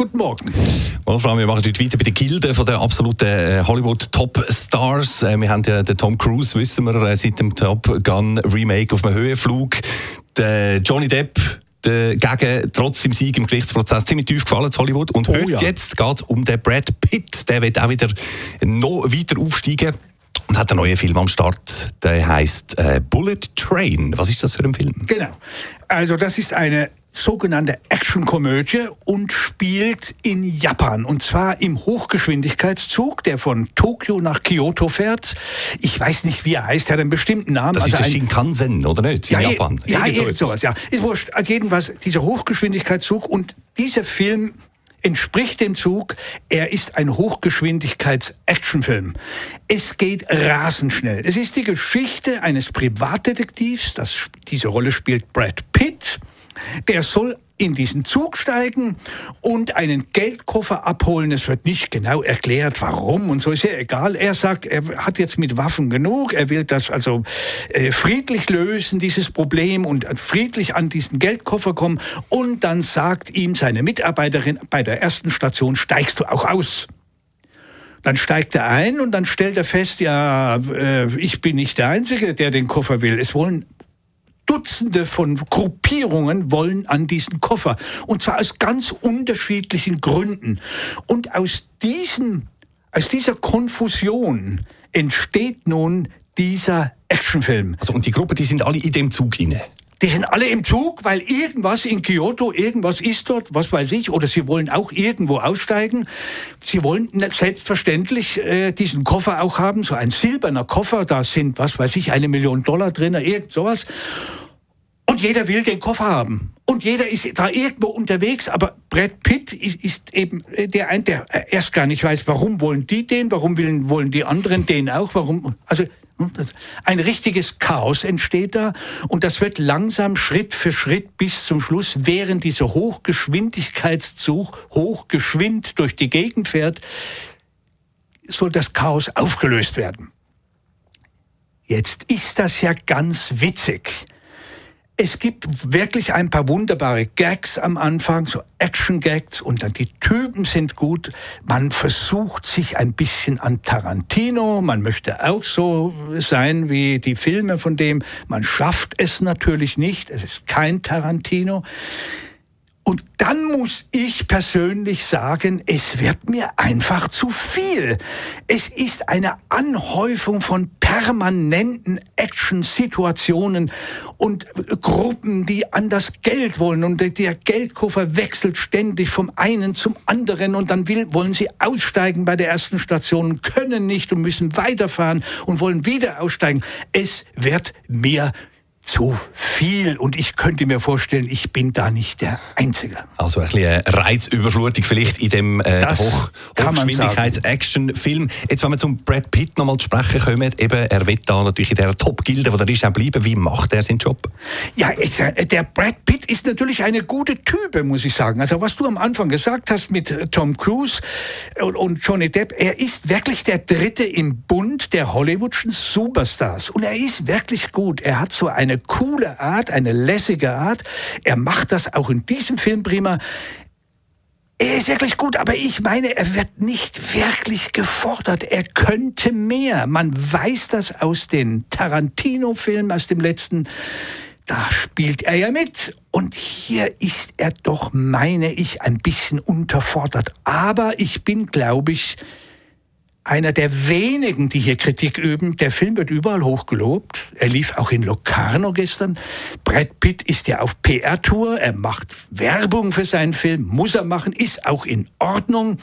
Guten Morgen. Wolfram, wir machen heute weiter bei der Gilde von der absoluten äh, Hollywood-Top-Stars. Äh, wir haben ja den Tom Cruise, wissen wir, äh, seit dem Top Gun Remake auf einem Höhenflug. Der Johnny Depp dagegen trotz dem Sieg im Gerichtsprozess ziemlich tief gefallen zu Hollywood. Und Oh heute ja. jetzt geht es um den Brad Pitt. Der wird auch wieder noch weiter aufsteigen und hat einen neuen Film am Start. Der heißt äh, Bullet Train. Was ist das für ein Film? Genau. Also das ist eine sogenannte Actionkomödie und spielt in Japan. Und zwar im Hochgeschwindigkeitszug, der von Tokio nach Kyoto fährt. Ich weiß nicht, wie er heißt, er hat einen bestimmten Namen. Das ist der Shinkansen, oder nicht? In ja, Japan. Ja, Irgend so sowas, ja. Ist wurscht. Also jedenfalls dieser Hochgeschwindigkeitszug und dieser Film entspricht dem Zug. Er ist ein Hochgeschwindigkeits-Actionfilm. Es geht rasend schnell. Es ist die Geschichte eines Privatdetektivs. Das, diese Rolle spielt Brad Pitt. Der soll in diesen Zug steigen und einen Geldkoffer abholen. Es wird nicht genau erklärt, warum und so ist ja egal. Er sagt, er hat jetzt mit Waffen genug. Er will das also äh, friedlich lösen, dieses Problem und friedlich an diesen Geldkoffer kommen. Und dann sagt ihm seine Mitarbeiterin bei der ersten Station, steigst du auch aus? Dann steigt er ein und dann stellt er fest, ja, äh, ich bin nicht der Einzige, der den Koffer will. Es wollen Dutzende von Gruppierungen wollen an diesen Koffer. Und zwar aus ganz unterschiedlichen Gründen. Und aus, diesen, aus dieser Konfusion entsteht nun dieser Actionfilm. Also, und die Gruppe, die sind alle in dem Zug inne. Die sind alle im Zug, weil irgendwas in Kyoto, irgendwas ist dort, was weiß ich, oder sie wollen auch irgendwo aussteigen. Sie wollen selbstverständlich äh, diesen Koffer auch haben, so ein silberner Koffer, da sind, was weiß ich, eine Million Dollar drin, irgend sowas. Und jeder will den Koffer haben. Und jeder ist da irgendwo unterwegs, aber Brad Pitt ist eben äh, der ein, der äh, erst gar nicht weiß, warum wollen die den, warum wollen, die anderen den auch, warum, also hm, ein richtiges Chaos entsteht da und das wird langsam Schritt für Schritt bis zum Schluss, während dieser Hochgeschwindigkeitszug hochgeschwind durch die Gegend fährt, soll das Chaos aufgelöst werden. Jetzt ist das ja ganz witzig. Es gibt wirklich ein paar wunderbare Gags am Anfang, so Action-Gags und dann die Typen sind gut. Man versucht sich ein bisschen an Tarantino, man möchte auch so sein wie die Filme von dem. Man schafft es natürlich nicht, es ist kein Tarantino. Und dann muss ich persönlich sagen, es wird mir einfach zu viel. Es ist eine Anhäufung von permanenten Action-Situationen und Gruppen, die an das Geld wollen. Und der Geldkoffer wechselt ständig vom einen zum anderen und dann will, wollen sie aussteigen bei der ersten Station, können nicht und müssen weiterfahren und wollen wieder aussteigen. Es wird mir zu viel und ich könnte mir vorstellen, ich bin da nicht der Einzige. Also ein bisschen Reizüberflutung vielleicht in dem äh, Hoch Hochgeschwindigkeits-Action-Film. Jetzt, wenn wir zum Brad Pitt nochmal zu sprechen kommen, eben, er wird da natürlich in der Top-Gilde, wo er ist, auch bleiben. Wie macht er seinen Job? Ja, es- äh, der Brad Pitt ist natürlich eine gute Type, muss ich sagen. Also was du am Anfang gesagt hast mit äh, Tom Cruise und, und Johnny Depp, er ist wirklich der Dritte im Bund der Hollywoodschen Superstars. Und er ist wirklich gut. Er hat so eine coole Art, eine lässige Art. Er macht das auch in diesem Film prima. Er ist wirklich gut, aber ich meine, er wird nicht wirklich gefordert. Er könnte mehr. Man weiß das aus den Tarantino-Filmen, aus dem letzten. Da spielt er ja mit. Und hier ist er doch, meine ich, ein bisschen unterfordert. Aber ich bin, glaube ich, einer der wenigen, die hier Kritik üben. Der Film wird überall hochgelobt. Er lief auch in Locarno gestern. Brad Pitt ist ja auf PR-Tour. Er macht Werbung für seinen Film. Muss er machen. Ist auch in Ordnung.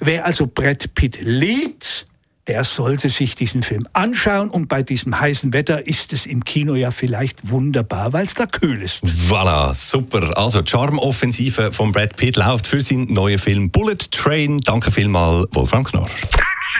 Wer also Brad Pitt liebt, der sollte sich diesen Film anschauen. Und bei diesem heißen Wetter ist es im Kino ja vielleicht wunderbar, weil es da kühl ist. Voilà, super. Also, die Charmoffensive von Brad Pitt läuft für seinen neuen Film Bullet Train. Danke vielmals, Wolfram Knorr.